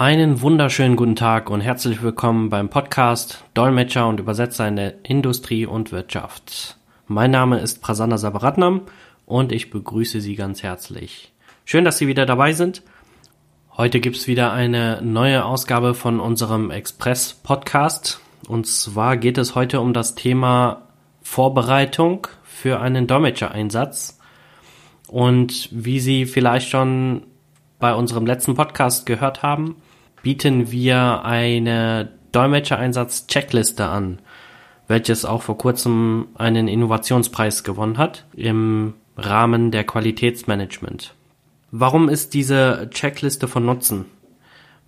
Einen wunderschönen guten Tag und herzlich willkommen beim Podcast Dolmetscher und Übersetzer in der Industrie und Wirtschaft. Mein Name ist Prasanna Sabaratnam und ich begrüße Sie ganz herzlich. Schön, dass Sie wieder dabei sind. Heute gibt's wieder eine neue Ausgabe von unserem Express-Podcast. Und zwar geht es heute um das Thema Vorbereitung für einen Dolmetschereinsatz. Und wie Sie vielleicht schon bei unserem letzten Podcast gehört haben, bieten wir eine Dolmetschereinsatz-Checkliste an, welches auch vor kurzem einen Innovationspreis gewonnen hat im Rahmen der Qualitätsmanagement. Warum ist diese Checkliste von Nutzen?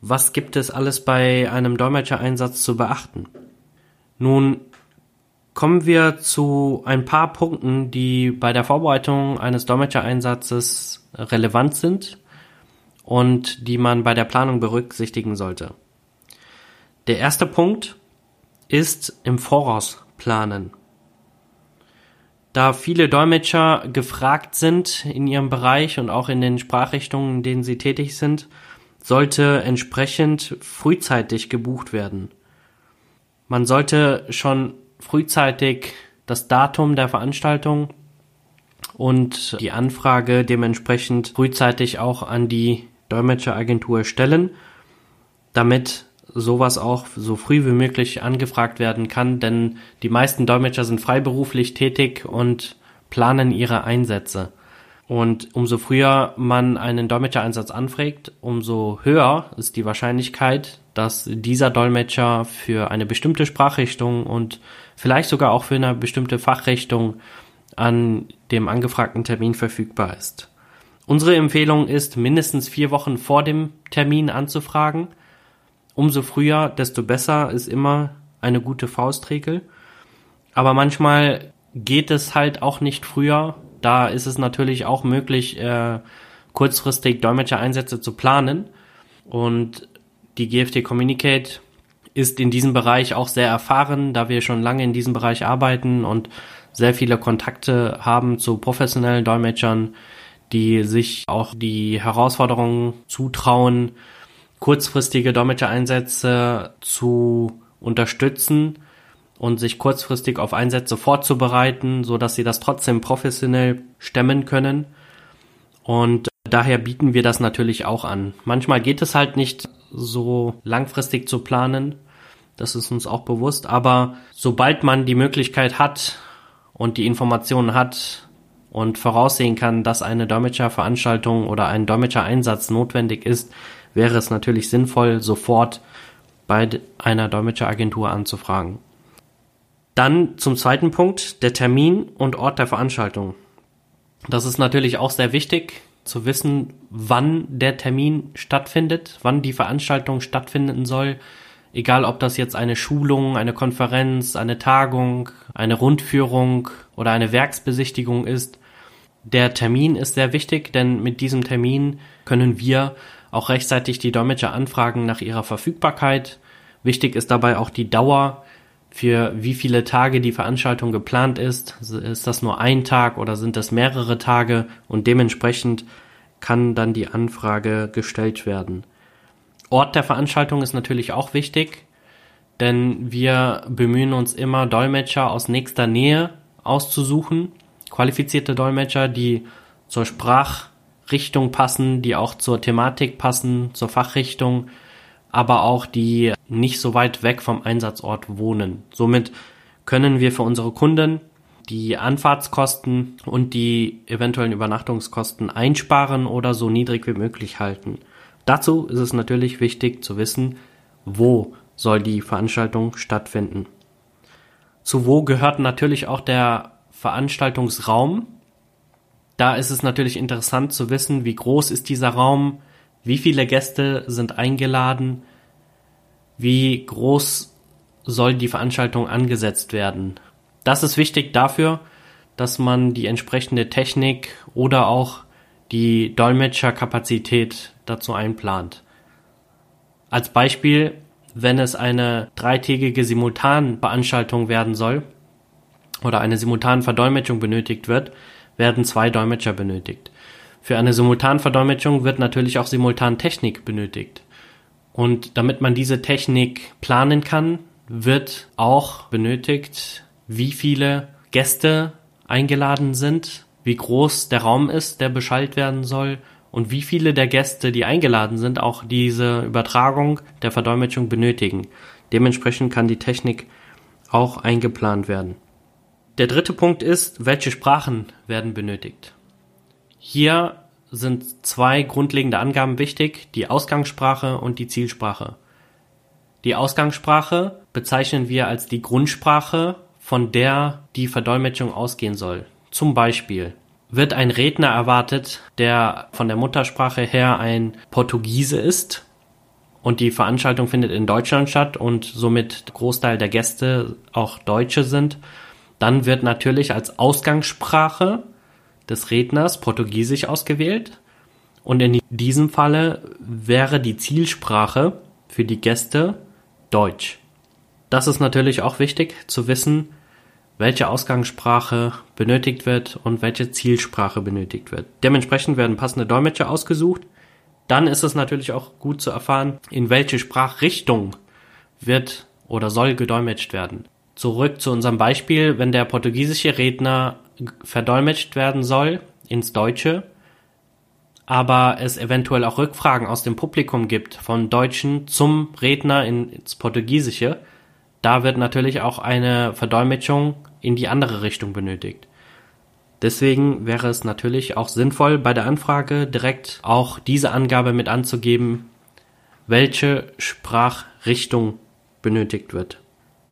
Was gibt es alles bei einem Dolmetschereinsatz zu beachten? Nun kommen wir zu ein paar Punkten, die bei der Vorbereitung eines Dolmetschereinsatzes relevant sind und die man bei der Planung berücksichtigen sollte. Der erste Punkt ist im Voraus planen. Da viele Dolmetscher gefragt sind in ihrem Bereich und auch in den Sprachrichtungen, in denen sie tätig sind, sollte entsprechend frühzeitig gebucht werden. Man sollte schon frühzeitig das Datum der Veranstaltung und die Anfrage dementsprechend frühzeitig auch an die Dolmetscheragentur stellen, damit sowas auch so früh wie möglich angefragt werden kann, denn die meisten Dolmetscher sind freiberuflich tätig und planen ihre Einsätze. Und umso früher man einen Dolmetschereinsatz anfragt, umso höher ist die Wahrscheinlichkeit, dass dieser Dolmetscher für eine bestimmte Sprachrichtung und vielleicht sogar auch für eine bestimmte Fachrichtung an dem angefragten Termin verfügbar ist. Unsere Empfehlung ist, mindestens vier Wochen vor dem Termin anzufragen. Umso früher, desto besser ist immer eine gute Faustregel. Aber manchmal geht es halt auch nicht früher. Da ist es natürlich auch möglich, äh, kurzfristig Dolmetschereinsätze zu planen. Und die GFT Communicate ist in diesem Bereich auch sehr erfahren, da wir schon lange in diesem Bereich arbeiten und sehr viele Kontakte haben zu professionellen Dolmetschern, die sich auch die Herausforderungen zutrauen, kurzfristige Dolmetschereinsätze zu unterstützen und sich kurzfristig auf Einsätze vorzubereiten, so dass sie das trotzdem professionell stemmen können. Und daher bieten wir das natürlich auch an. Manchmal geht es halt nicht so langfristig zu planen. Das ist uns auch bewusst. Aber sobald man die Möglichkeit hat und die Informationen hat, und voraussehen kann, dass eine Dolmetscherveranstaltung oder ein Dolmetschereinsatz notwendig ist, wäre es natürlich sinnvoll, sofort bei einer Dolmetscheragentur anzufragen. Dann zum zweiten Punkt, der Termin und Ort der Veranstaltung. Das ist natürlich auch sehr wichtig zu wissen, wann der Termin stattfindet, wann die Veranstaltung stattfinden soll, egal ob das jetzt eine Schulung, eine Konferenz, eine Tagung, eine Rundführung oder eine Werksbesichtigung ist. Der Termin ist sehr wichtig, denn mit diesem Termin können wir auch rechtzeitig die Dolmetscher anfragen nach ihrer Verfügbarkeit. Wichtig ist dabei auch die Dauer, für wie viele Tage die Veranstaltung geplant ist. Ist das nur ein Tag oder sind das mehrere Tage? Und dementsprechend kann dann die Anfrage gestellt werden. Ort der Veranstaltung ist natürlich auch wichtig, denn wir bemühen uns immer, Dolmetscher aus nächster Nähe auszusuchen qualifizierte Dolmetscher, die zur Sprachrichtung passen, die auch zur Thematik passen, zur Fachrichtung, aber auch die nicht so weit weg vom Einsatzort wohnen. Somit können wir für unsere Kunden die Anfahrtskosten und die eventuellen Übernachtungskosten einsparen oder so niedrig wie möglich halten. Dazu ist es natürlich wichtig zu wissen, wo soll die Veranstaltung stattfinden. Zu wo gehört natürlich auch der Veranstaltungsraum. Da ist es natürlich interessant zu wissen, wie groß ist dieser Raum, wie viele Gäste sind eingeladen, wie groß soll die Veranstaltung angesetzt werden. Das ist wichtig dafür, dass man die entsprechende Technik oder auch die Dolmetscherkapazität dazu einplant. Als Beispiel, wenn es eine dreitägige Simultanveranstaltung werden soll, oder eine Simultanverdolmetschung benötigt wird, werden zwei Dolmetscher benötigt. Für eine Simultanverdolmetschung wird natürlich auch Simultantechnik benötigt. Und damit man diese Technik planen kann, wird auch benötigt, wie viele Gäste eingeladen sind, wie groß der Raum ist, der beschallt werden soll und wie viele der Gäste, die eingeladen sind, auch diese Übertragung der Verdolmetschung benötigen. Dementsprechend kann die Technik auch eingeplant werden. Der dritte Punkt ist, welche Sprachen werden benötigt. Hier sind zwei grundlegende Angaben wichtig, die Ausgangssprache und die Zielsprache. Die Ausgangssprache bezeichnen wir als die Grundsprache, von der die Verdolmetschung ausgehen soll. Zum Beispiel wird ein Redner erwartet, der von der Muttersprache her ein Portugiese ist und die Veranstaltung findet in Deutschland statt und somit Großteil der Gäste auch Deutsche sind, dann wird natürlich als Ausgangssprache des Redners Portugiesisch ausgewählt und in diesem Falle wäre die Zielsprache für die Gäste Deutsch. Das ist natürlich auch wichtig zu wissen, welche Ausgangssprache benötigt wird und welche Zielsprache benötigt wird. Dementsprechend werden passende Dolmetscher ausgesucht. Dann ist es natürlich auch gut zu erfahren, in welche Sprachrichtung wird oder soll gedolmetscht werden. Zurück zu unserem Beispiel, wenn der portugiesische Redner verdolmetscht werden soll ins Deutsche, aber es eventuell auch Rückfragen aus dem Publikum gibt von Deutschen zum Redner ins Portugiesische, da wird natürlich auch eine Verdolmetschung in die andere Richtung benötigt. Deswegen wäre es natürlich auch sinnvoll, bei der Anfrage direkt auch diese Angabe mit anzugeben, welche Sprachrichtung benötigt wird.